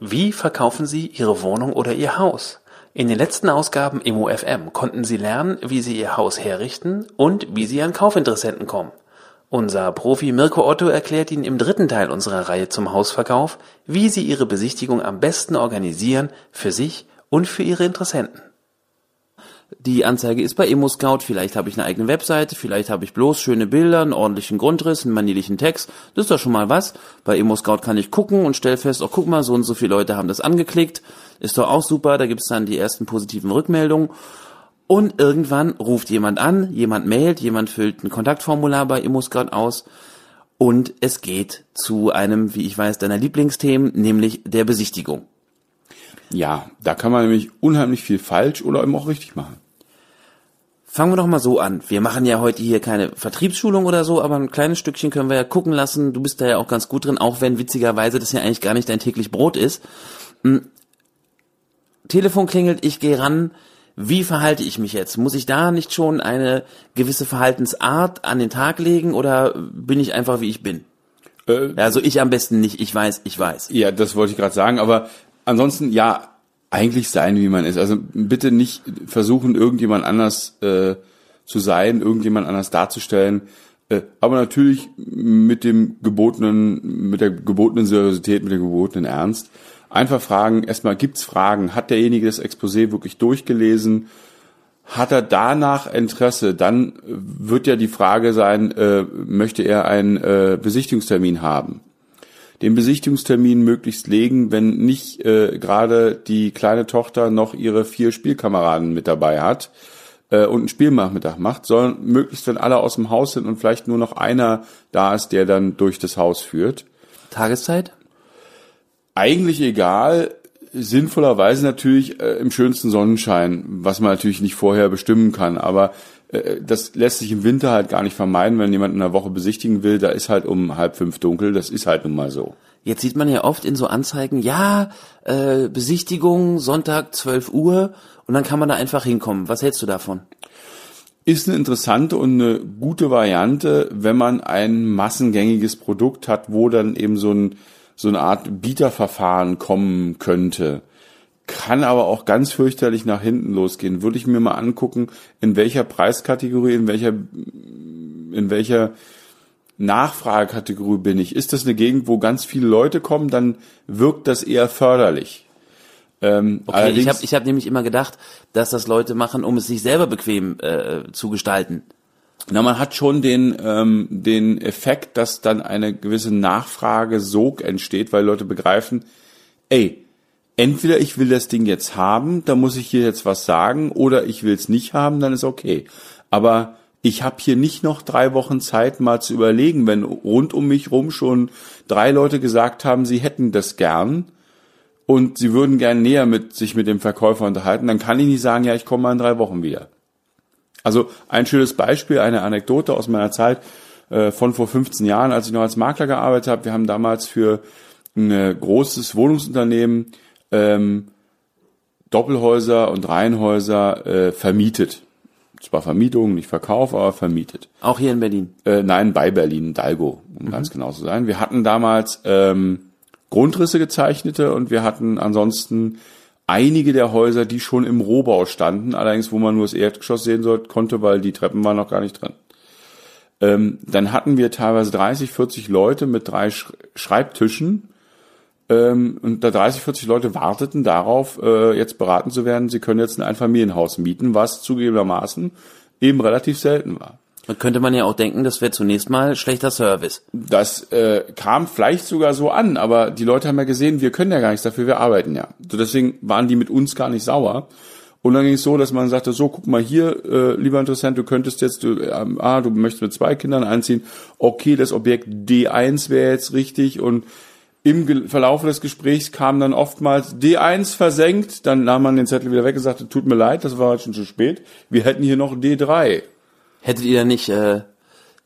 Wie verkaufen Sie Ihre Wohnung oder Ihr Haus? In den letzten Ausgaben im UFM konnten Sie lernen, wie Sie Ihr Haus herrichten und wie Sie an Kaufinteressenten kommen. Unser Profi Mirko Otto erklärt Ihnen im dritten Teil unserer Reihe zum Hausverkauf, wie Sie Ihre Besichtigung am besten organisieren für sich und für Ihre Interessenten. Die Anzeige ist bei ImmoScout, vielleicht habe ich eine eigene Webseite, vielleicht habe ich bloß schöne Bilder, einen ordentlichen Grundriss, einen manierlichen Text, das ist doch schon mal was. Bei ImmoScout kann ich gucken und stelle fest, oh guck mal, so und so viele Leute haben das angeklickt, ist doch auch super, da gibt es dann die ersten positiven Rückmeldungen. Und irgendwann ruft jemand an, jemand mailt, jemand füllt ein Kontaktformular bei ImmoScout aus und es geht zu einem, wie ich weiß, deiner Lieblingsthemen, nämlich der Besichtigung. Ja, da kann man nämlich unheimlich viel falsch oder eben auch richtig machen. Fangen wir doch mal so an. Wir machen ja heute hier keine Vertriebsschulung oder so, aber ein kleines Stückchen können wir ja gucken lassen. Du bist da ja auch ganz gut drin, auch wenn witzigerweise das ja eigentlich gar nicht dein täglich Brot ist. Hm. Telefon klingelt, ich gehe ran. Wie verhalte ich mich jetzt? Muss ich da nicht schon eine gewisse Verhaltensart an den Tag legen oder bin ich einfach wie ich bin? Äh, also ich am besten nicht. Ich weiß, ich weiß. Ja, das wollte ich gerade sagen, aber ansonsten ja, eigentlich sein, wie man ist. Also bitte nicht versuchen, irgendjemand anders äh, zu sein, irgendjemand anders darzustellen. Äh, aber natürlich mit dem gebotenen, mit der gebotenen Seriosität, mit dem gebotenen Ernst. Einfach fragen, erstmal gibt's Fragen? Hat derjenige das Exposé wirklich durchgelesen? Hat er danach Interesse? Dann wird ja die Frage sein, äh, möchte er einen äh, Besichtigungstermin haben? Den Besichtigungstermin möglichst legen, wenn nicht äh, gerade die kleine Tochter noch ihre vier Spielkameraden mit dabei hat äh, und einen Spielnachmittag macht, sondern möglichst, wenn alle aus dem Haus sind und vielleicht nur noch einer da ist, der dann durch das Haus führt. Tageszeit? Eigentlich egal, sinnvollerweise natürlich äh, im schönsten Sonnenschein, was man natürlich nicht vorher bestimmen kann, aber das lässt sich im Winter halt gar nicht vermeiden, wenn jemand in einer Woche besichtigen will, da ist halt um halb fünf dunkel, das ist halt nun mal so. Jetzt sieht man ja oft in so Anzeigen, ja, äh, Besichtigung, Sonntag 12 Uhr und dann kann man da einfach hinkommen. Was hältst du davon? Ist eine interessante und eine gute Variante, wenn man ein massengängiges Produkt hat, wo dann eben so, ein, so eine Art Bieterverfahren kommen könnte kann aber auch ganz fürchterlich nach hinten losgehen. Würde ich mir mal angucken, in welcher Preiskategorie, in welcher, in welcher Nachfragekategorie bin ich. Ist das eine Gegend, wo ganz viele Leute kommen, dann wirkt das eher förderlich. Ähm, okay, ich habe ich hab nämlich immer gedacht, dass das Leute machen, um es sich selber bequem äh, zu gestalten. Na, man hat schon den, ähm, den Effekt, dass dann eine gewisse Nachfrage Sog entsteht, weil Leute begreifen, ey, entweder ich will das Ding jetzt haben, da muss ich hier jetzt was sagen, oder ich will es nicht haben, dann ist okay. Aber ich habe hier nicht noch drei Wochen Zeit, mal zu überlegen, wenn rund um mich rum schon drei Leute gesagt haben, sie hätten das gern und sie würden gern näher mit sich mit dem Verkäufer unterhalten, dann kann ich nicht sagen, ja, ich komme mal in drei Wochen wieder. Also ein schönes Beispiel, eine Anekdote aus meiner Zeit äh, von vor 15 Jahren, als ich noch als Makler gearbeitet habe. Wir haben damals für ein äh, großes Wohnungsunternehmen ähm, Doppelhäuser und Reihenhäuser äh, vermietet. Zwar Vermietung, nicht Verkauf, aber vermietet. Auch hier in Berlin? Äh, nein, bei Berlin, Dalgo, um mhm. ganz genau zu sein. Wir hatten damals ähm, Grundrisse gezeichnete und wir hatten ansonsten einige der Häuser, die schon im Rohbau standen, allerdings wo man nur das Erdgeschoss sehen sollte, konnte, weil die Treppen waren noch gar nicht drin. Ähm, dann hatten wir teilweise 30, 40 Leute mit drei Schreibtischen ähm, und da 30, 40 Leute warteten darauf, äh, jetzt beraten zu werden, sie können jetzt ein Einfamilienhaus mieten, was zugegebenermaßen eben relativ selten war. Da könnte man ja auch denken, das wäre zunächst mal schlechter Service. Das äh, kam vielleicht sogar so an, aber die Leute haben ja gesehen, wir können ja gar nichts dafür, wir arbeiten ja. So deswegen waren die mit uns gar nicht sauer. Und dann ging es so, dass man sagte, so, guck mal hier, äh, lieber Interessent, du könntest jetzt, du, äh, ah, du möchtest mit zwei Kindern einziehen, okay, das Objekt D1 wäre jetzt richtig und Im Verlauf des Gesprächs kam dann oftmals D1 versenkt, dann nahm man den Zettel wieder weg und sagte, tut mir leid, das war schon zu spät. Wir hätten hier noch D3. Hättet ihr da nicht äh,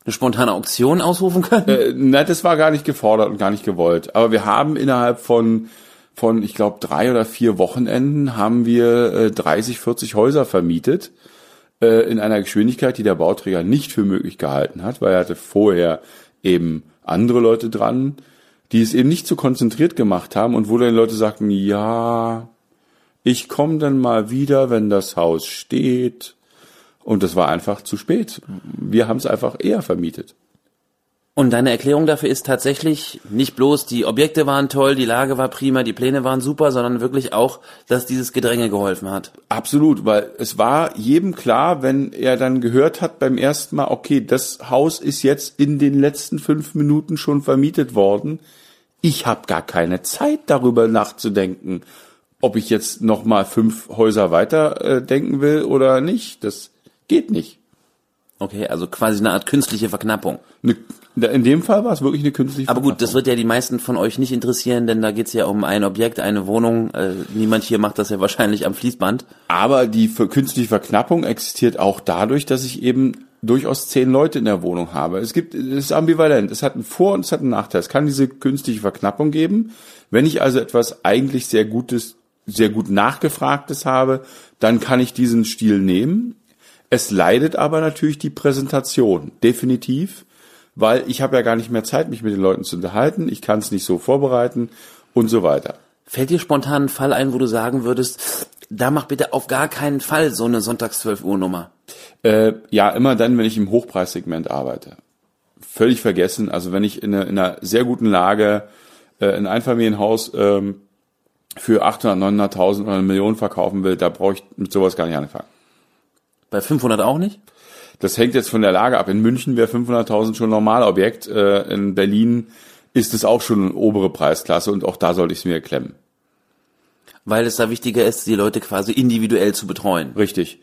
eine spontane Auktion ausrufen können? Äh, na, das war gar nicht gefordert und gar nicht gewollt. Aber wir haben innerhalb von, von ich glaube, drei oder vier Wochenenden haben wir äh, 30, 40 Häuser vermietet äh, in einer Geschwindigkeit, die der Bauträger nicht für möglich gehalten hat, weil er hatte vorher eben andere Leute dran, die es eben nicht so konzentriert gemacht haben und wo dann Leute sagten, ja, ich komme dann mal wieder, wenn das Haus steht. Und das war einfach zu spät. Wir haben es einfach eher vermietet. Und deine Erklärung dafür ist tatsächlich nicht bloß, die Objekte waren toll, die Lage war prima, die Pläne waren super, sondern wirklich auch, dass dieses Gedränge geholfen hat. Absolut, weil es war jedem klar, wenn er dann gehört hat beim ersten Mal, okay, das Haus ist jetzt in den letzten fünf Minuten schon vermietet worden. Ich habe gar keine Zeit darüber nachzudenken, ob ich jetzt noch mal fünf Häuser weiter äh, denken will oder nicht. Das geht nicht. Okay, also quasi eine Art künstliche Verknappung. Ne, in dem Fall war es wirklich eine künstliche Aber gut, das wird ja die meisten von euch nicht interessieren, denn da geht's ja um ein Objekt, eine Wohnung. Äh, niemand hier macht das ja wahrscheinlich am Fließband. Aber die künstliche Verknappung existiert auch dadurch, dass ich eben durchaus zehn Leute in der Wohnung habe. Es gibt, es ist ambivalent. Es hat einen Vor- und es hat einen Nachteil. Es kann diese künstliche Verknappung geben. Wenn ich also etwas eigentlich sehr Gutes, sehr gut nachgefragtes habe, dann kann ich diesen Stil nehmen. Es leidet aber natürlich die Präsentation. Definitiv. Weil ich habe ja gar nicht mehr Zeit, mich mit den Leuten zu unterhalten. Ich kann es nicht so vorbereiten und so weiter. Fällt dir spontan ein Fall ein, wo du sagen würdest, da mach bitte auf gar keinen Fall so eine Sonntags 12 Uhr Nummer. Äh, ja, immer dann, wenn ich im Hochpreissegment arbeite. Völlig vergessen. Also wenn ich in, einer- in einer sehr guten Lage äh, ein Einfamilienhaus ähm, für 800, 900.000 oder eine Million verkaufen will, da brauche ich mit sowas gar nicht anfangen. Bei 500 auch nicht? Das hängt jetzt von der Lage ab. In München wäre 500.000 schon ein Normalobjekt. Äh, in Berlin ist es auch schon eine obere Preisklasse und auch da sollte ich es mir klemmen. Weil es da wichtiger ist, die Leute quasi individuell zu betreuen. Richtig.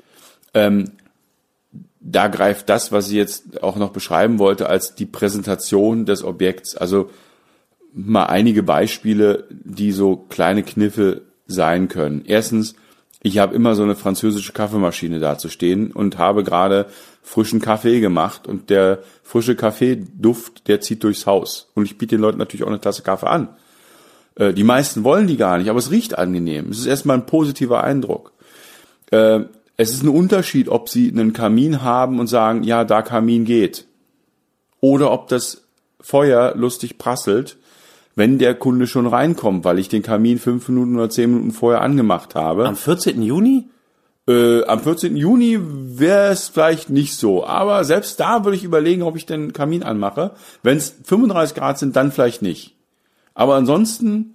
Ähm, da greift das, was ich jetzt auch noch beschreiben wollte, als die Präsentation des Objekts. Also mal einige Beispiele, die so kleine Kniffe sein können. Erstens, ich habe immer so eine französische Kaffeemaschine da zu stehen und habe gerade frischen Kaffee gemacht und der frische Kaffeeduft, der zieht durchs Haus. Und ich biete den Leuten natürlich auch eine Tasse Kaffee an. Äh, Die meisten wollen die gar nicht, aber es riecht angenehm. Es ist erstmal ein positiver Eindruck. Äh, Es ist ein Unterschied, ob sie einen Kamin haben und sagen, ja, da Kamin geht. Oder ob das Feuer lustig prasselt, wenn der Kunde schon reinkommt, weil ich den Kamin fünf Minuten oder zehn Minuten vorher angemacht habe. Am 14. Juni? Äh, am 14. Juni wäre es vielleicht nicht so, aber selbst da würde ich überlegen, ob ich den Kamin anmache. Wenn es 35 Grad sind, dann vielleicht nicht. Aber ansonsten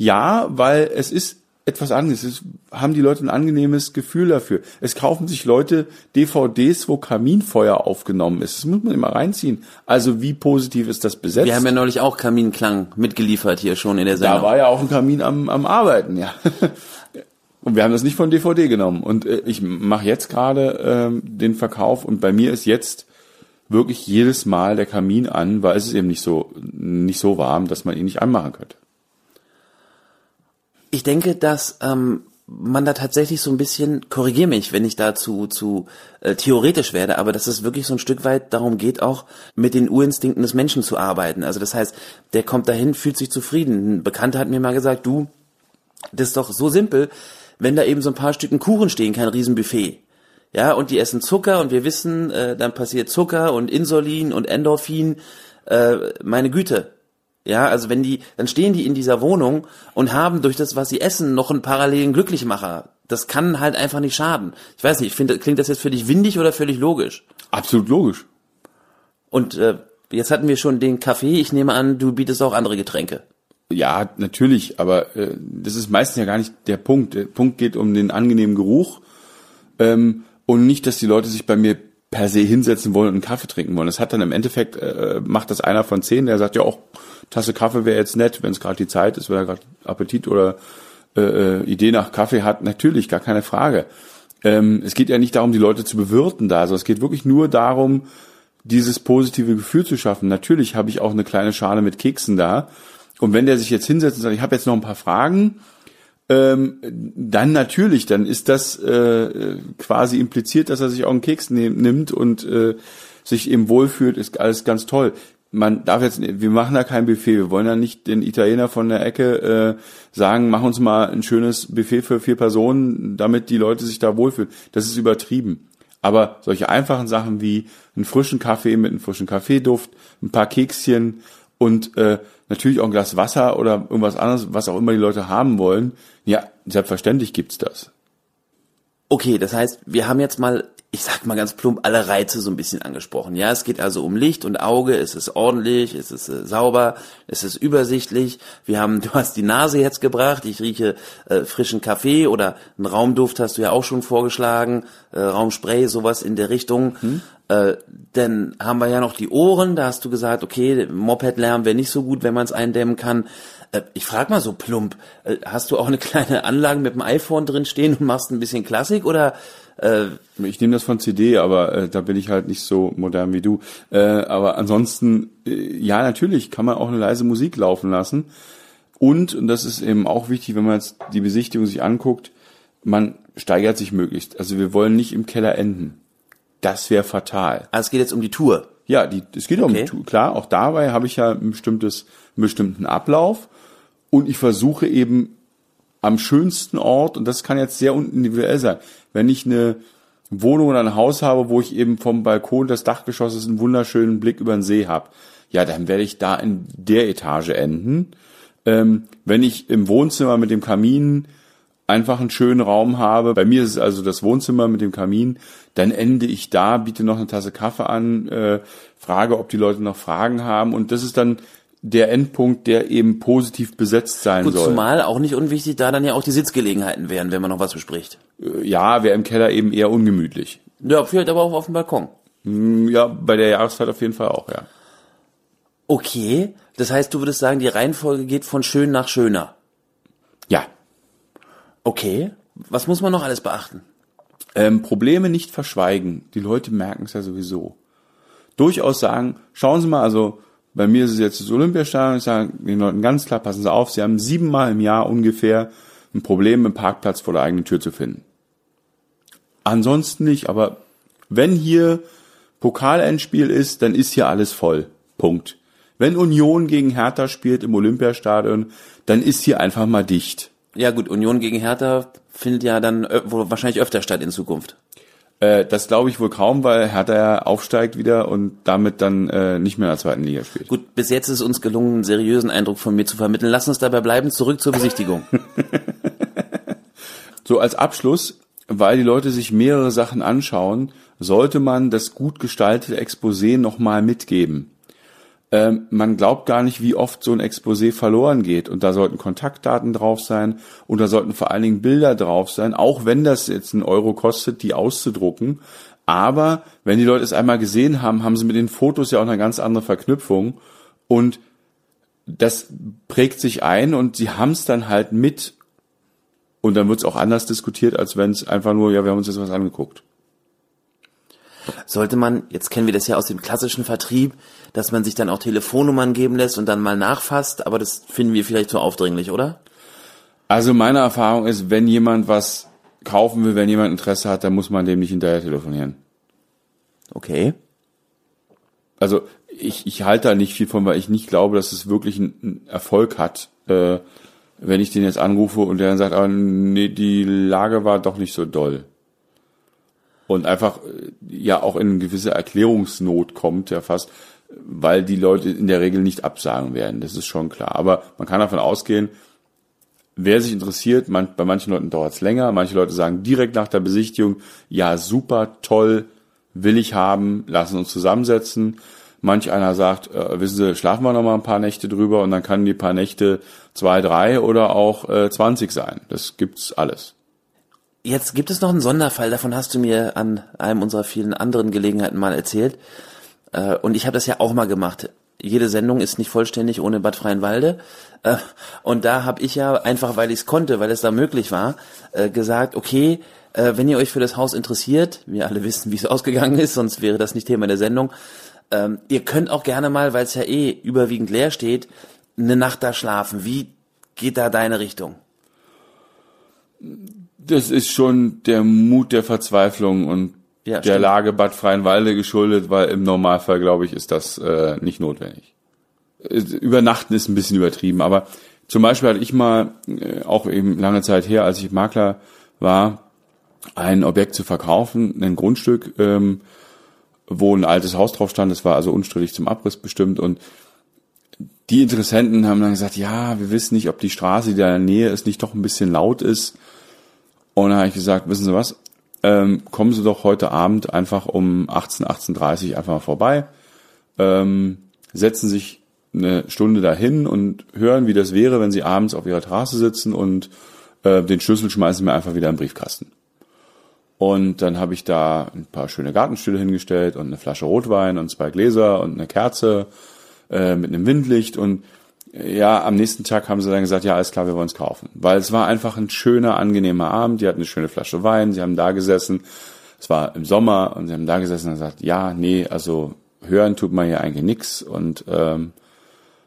ja, weil es ist etwas anderes. Es haben die Leute ein angenehmes Gefühl dafür. Es kaufen sich Leute DVDs, wo Kaminfeuer aufgenommen ist. Das muss man immer reinziehen. Also wie positiv ist das besetzt? Wir haben ja neulich auch Kaminklang mitgeliefert hier schon in der Da Sendung. war ja auch ein Kamin am, am Arbeiten, ja. Und wir haben das nicht von DVD genommen. Und äh, ich mache jetzt gerade ähm, den Verkauf und bei mir ist jetzt wirklich jedes Mal der Kamin an, weil es ist eben nicht so nicht so warm, dass man ihn nicht anmachen könnte. Ich denke, dass ähm, man da tatsächlich so ein bisschen, korrigier mich, wenn ich da zu, zu äh, theoretisch werde, aber dass es wirklich so ein Stück weit darum geht, auch mit den Urinstinkten des Menschen zu arbeiten. Also das heißt, der kommt dahin, fühlt sich zufrieden. Ein Bekannter hat mir mal gesagt, du, das ist doch so simpel, wenn da eben so ein paar Stücken Kuchen stehen, kein Riesenbuffet. Ja, und die essen Zucker und wir wissen, äh, dann passiert Zucker und Insulin und Endorphin. Äh, meine Güte. Ja, also wenn die, dann stehen die in dieser Wohnung und haben durch das, was sie essen, noch einen parallelen Glücklichmacher. Das kann halt einfach nicht schaden. Ich weiß nicht, ich finde, klingt das jetzt für dich windig oder völlig logisch? Absolut logisch. Und äh, jetzt hatten wir schon den Kaffee. Ich nehme an, du bietest auch andere Getränke. Ja, natürlich, aber äh, das ist meistens ja gar nicht der Punkt. Der Punkt geht um den angenehmen Geruch ähm, und nicht, dass die Leute sich bei mir per se hinsetzen wollen und einen Kaffee trinken wollen. Das hat dann im Endeffekt, äh, macht das einer von zehn, der sagt, ja auch, Tasse Kaffee wäre jetzt nett, wenn es gerade die Zeit ist, wenn er gerade Appetit oder äh, äh, Idee nach Kaffee hat. Natürlich, gar keine Frage. Ähm, es geht ja nicht darum, die Leute zu bewirten da, also es geht wirklich nur darum, dieses positive Gefühl zu schaffen. Natürlich habe ich auch eine kleine Schale mit Keksen da Und wenn der sich jetzt hinsetzt und sagt, ich habe jetzt noch ein paar Fragen, ähm, dann natürlich, dann ist das äh, quasi impliziert, dass er sich auch einen Keks nehm, nimmt und äh, sich eben wohlfühlt, ist alles ganz toll. Man darf jetzt, wir machen da kein Buffet, wir wollen ja nicht den Italiener von der Ecke äh, sagen, mach uns mal ein schönes Buffet für vier Personen, damit die Leute sich da wohlfühlen. Das ist übertrieben. Aber solche einfachen Sachen wie einen frischen Kaffee mit einem frischen Kaffeeduft, ein paar Kekschen und äh, natürlich auch ein Glas Wasser oder irgendwas anderes, was auch immer die Leute haben wollen. Ja, selbstverständlich gibt's das. Okay, das heißt, wir haben jetzt mal, ich sag mal ganz plump, alle Reize so ein bisschen angesprochen. Ja, es geht also um Licht und Auge, es ist ordentlich, es ist äh, sauber, es ist übersichtlich. Wir haben, du hast die Nase jetzt gebracht, ich rieche äh, frischen Kaffee oder einen Raumduft hast du ja auch schon vorgeschlagen, äh, Raumspray, sowas in der Richtung. Hm. Äh, dann haben wir ja noch die Ohren, da hast du gesagt, okay, Moped-Lärm wäre nicht so gut, wenn man es eindämmen kann. Äh, ich frage mal so plump, äh, hast du auch eine kleine Anlage mit dem iPhone drin stehen und machst ein bisschen Klassik oder äh, ich nehme das von CD, aber äh, da bin ich halt nicht so modern wie du. Äh, aber ansonsten, äh, ja, natürlich kann man auch eine leise Musik laufen lassen. Und, und das ist eben auch wichtig, wenn man jetzt die Besichtigung sich anguckt, man steigert sich möglichst. Also wir wollen nicht im Keller enden. Das wäre fatal. Also es geht jetzt um die Tour. Ja, die, es geht okay. um die Tour. Klar, auch dabei habe ich ja ein bestimmtes, einen bestimmten Ablauf. Und ich versuche eben am schönsten Ort, und das kann jetzt sehr individuell sein, wenn ich eine Wohnung oder ein Haus habe, wo ich eben vom Balkon des Dachgeschosses einen wunderschönen Blick über den See habe, ja, dann werde ich da in der Etage enden. Ähm, wenn ich im Wohnzimmer mit dem Kamin einfach einen schönen Raum habe, bei mir ist es also das Wohnzimmer mit dem Kamin, dann ende ich da, biete noch eine Tasse Kaffee an, äh, frage, ob die Leute noch Fragen haben und das ist dann der Endpunkt, der eben positiv besetzt sein Gut, soll. Zumal auch nicht unwichtig, da dann ja auch die Sitzgelegenheiten wären, wenn man noch was bespricht. Äh, ja, wäre im Keller eben eher ungemütlich. Ja, vielleicht aber auch auf dem Balkon. Hm, ja, bei der Jahreszeit auf jeden Fall auch, ja. Okay, das heißt, du würdest sagen, die Reihenfolge geht von schön nach schöner. Ja. Okay, was muss man noch alles beachten? Ähm, Probleme nicht verschweigen. Die Leute merken es ja sowieso. Durchaus sagen, schauen Sie mal, also bei mir ist es jetzt das Olympiastadion, ich sage den Leuten ganz klar, passen Sie auf, Sie haben siebenmal im Jahr ungefähr ein Problem, einen Parkplatz vor der eigenen Tür zu finden. Ansonsten nicht, aber wenn hier Pokalendspiel ist, dann ist hier alles voll. Punkt. Wenn Union gegen Hertha spielt im Olympiastadion, dann ist hier einfach mal dicht. Ja gut, Union gegen Hertha findet ja dann wahrscheinlich öfter statt in Zukunft. Äh, das glaube ich wohl kaum, weil Hertha ja aufsteigt wieder und damit dann äh, nicht mehr in der zweiten Liga spielt. Gut, bis jetzt ist es uns gelungen, einen seriösen Eindruck von mir zu vermitteln. Lass uns dabei bleiben, zurück zur Besichtigung. so als Abschluss, weil die Leute sich mehrere Sachen anschauen, sollte man das gut gestaltete Exposé nochmal mitgeben ähm, man glaubt gar nicht, wie oft so ein Exposé verloren geht. Und da sollten Kontaktdaten drauf sein und da sollten vor allen Dingen Bilder drauf sein, auch wenn das jetzt einen Euro kostet, die auszudrucken. Aber wenn die Leute es einmal gesehen haben, haben sie mit den Fotos ja auch eine ganz andere Verknüpfung. Und das prägt sich ein und sie haben es dann halt mit. Und dann wird es auch anders diskutiert, als wenn es einfach nur, ja, wir haben uns jetzt was angeguckt. Sollte man, jetzt kennen wir das ja aus dem klassischen Vertrieb, dass man sich dann auch Telefonnummern geben lässt und dann mal nachfasst, aber das finden wir vielleicht zu aufdringlich, oder? Also meine Erfahrung ist, wenn jemand was kaufen will, wenn jemand Interesse hat, dann muss man dem nicht hinterher telefonieren. Okay. Also ich, ich halte da nicht viel von, weil ich nicht glaube, dass es wirklich einen Erfolg hat, äh, wenn ich den jetzt anrufe und der dann sagt, ah, nee, die Lage war doch nicht so doll und einfach äh, ja auch in eine gewisse Erklärungsnot kommt, ja fast, weil die Leute in der Regel nicht absagen werden. Das ist schon klar. Aber man kann davon ausgehen, wer sich interessiert, man, bei manchen Leuten dauert es länger, manche Leute sagen direkt nach der Besichtigung, ja super, toll, will ich haben, lassen uns zusammensetzen. Manch einer sagt, äh, wissen Sie, schlafen wir noch mal ein paar Nächte drüber und dann kann die paar Nächte zwei, drei oder auch äh, 20 sein. Das gibt's alles. Jetzt gibt es noch einen Sonderfall, davon hast du mir an einem unserer vielen anderen Gelegenheiten mal erzählt. Äh, und ich habe das ja auch mal gemacht. Jede Sendung ist nicht vollständig ohne Bad Freienwalde. Äh, und da habe ich ja einfach, weil ich es konnte, weil es da möglich war, äh, gesagt, okay, wenn ihr euch für das Haus interessiert, wir alle wissen, wie es ausgegangen ist, sonst wäre das nicht Thema der Sendung, ähm, ihr könnt auch gerne mal, weil es ja eh überwiegend leer steht, eine Nacht da schlafen? Wie geht da deine Richtung? Das ist schon der Mut der Verzweiflung und Ja, der stimmt. Lage Bad Freienwalde geschuldet, weil im Normalfall, glaube ich, ist das äh, nicht notwendig. Äh, Übernachten ist ein bisschen übertrieben, aber zum Beispiel hatte ich mal, äh, auch eben lange Zeit her, als ich Makler war, ein Objekt zu verkaufen, ein Grundstück, ähm, wo ein altes Haus drauf stand, das war also unstrittig zum Abriss bestimmt und die Interessenten haben dann gesagt, ja, wir wissen nicht, ob die Straße, die da in der Nähe ist, nicht doch ein bisschen laut ist. Und dann habe ich gesagt, wissen Sie was, ähm, kommen Sie doch heute Abend einfach um 18, 18.30 einfach mal vorbei, ähm, setzen sich eine Stunde dahin und hören, wie das wäre, wenn Sie abends auf Ihrer Terrasse sitzen und äh, den Schlüssel schmeißen mir einfach wieder in den Briefkasten. Und dann habe ich da ein paar schöne Gartenstühle hingestellt und eine Flasche Rotwein und zwei Gläser und eine Kerze äh, mit einem Windlicht und ja, am nächsten Tag haben sie dann gesagt, ja, alles klar, wir wollen es kaufen. Weil es war einfach ein schöner, angenehmer Abend. Die hatten eine schöne Flasche Wein, sie haben da gesessen. Es war im Sommer und sie haben da gesessen und gesagt, ja, nee, also hören tut man hier eigentlich nix. Und ähm,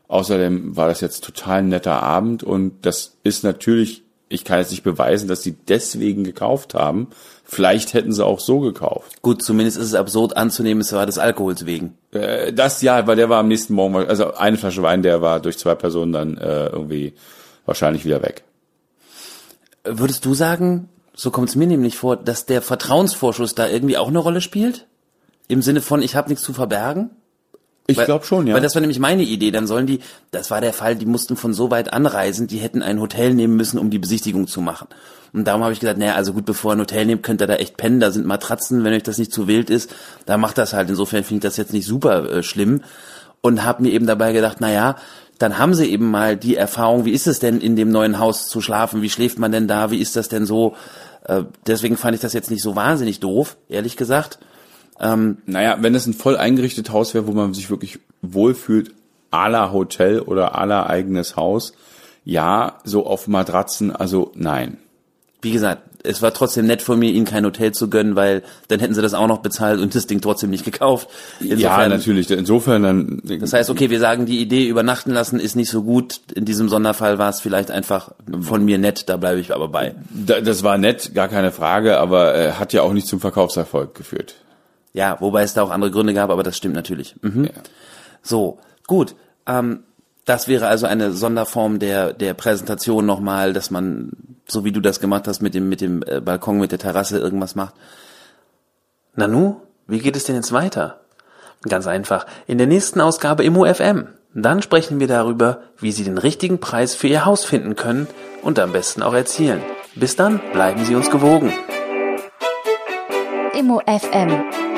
außerdem war das jetzt total ein netter Abend und das ist natürlich, ich kann jetzt nicht beweisen, dass sie deswegen gekauft haben. Vielleicht hätten sie auch so gekauft. Gut, zumindest ist es absurd anzunehmen, es war des Alkohols wegen. Äh, das ja, weil der war am nächsten Morgen, also eine Flasche Wein, der war durch zwei Personen dann äh, irgendwie wahrscheinlich wieder weg. Würdest du sagen, so kommt es mir nämlich vor, dass der Vertrauensvorschuss da irgendwie auch eine Rolle spielt? Im Sinne von, ich habe nichts zu verbergen? Ich glaube schon, ja. Weil das war nämlich meine Idee. Dann sollen die, das war der Fall, die mussten von so weit anreisen, die hätten ein Hotel nehmen müssen, um die Besichtigung zu machen. Und darum habe ich gesagt, naja, also gut, bevor ihr ein Hotel nehmt, könnt ihr da echt pennen, da sind Matratzen, wenn euch das nicht zu wild ist, da macht das halt. Insofern finde ich das jetzt nicht super äh, schlimm. Und habe mir eben dabei gedacht, naja, dann haben sie eben mal die Erfahrung, wie ist es denn in dem neuen Haus zu schlafen, wie schläft man denn da, wie ist das denn so? Äh, deswegen fand ich das jetzt nicht so wahnsinnig doof, ehrlich gesagt. Naja, wenn es ein voll eingerichtetes Haus wäre, wo man sich wirklich wohlfühlt, à la Hotel oder à la eigenes Haus, ja, so auf Matratzen, also nein. wie gesagt, es war trotzdem nett von mir, ihnen kein Hotel zu gönnen, weil dann hätten sie das auch noch bezahlt und das Ding trotzdem nicht gekauft. ja, Insofern- natürlich. Insofern dann. Das heißt, okay, wir sagen, die Idee übernachten lassen ist nicht so gut. In diesem Sonderfall war es vielleicht einfach von mir nett, da bleibe ich aber bei. Da- das war nett, gar keine Frage, aber äh, hat ja auch nicht zum Verkaufserfolg geführt. Ja, wobei es da auch andere Gründe gab, aber das stimmt natürlich. Mhm. So, gut. Ähm, das wäre also eine Sonderform der, der Präsentation nochmal, dass man, so wie du das gemacht hast, mit dem, mit dem äh, Balkon, mit der Terrasse irgendwas macht. Nanu, wie geht es denn jetzt weiter? Ganz einfach, in der nächsten Ausgabe im UFM. Dann sprechen wir darüber, wie Sie den richtigen Preis für Ihr Haus finden können und am besten auch erzielen. Bis dann, bleiben Sie uns gewogen. Immo FM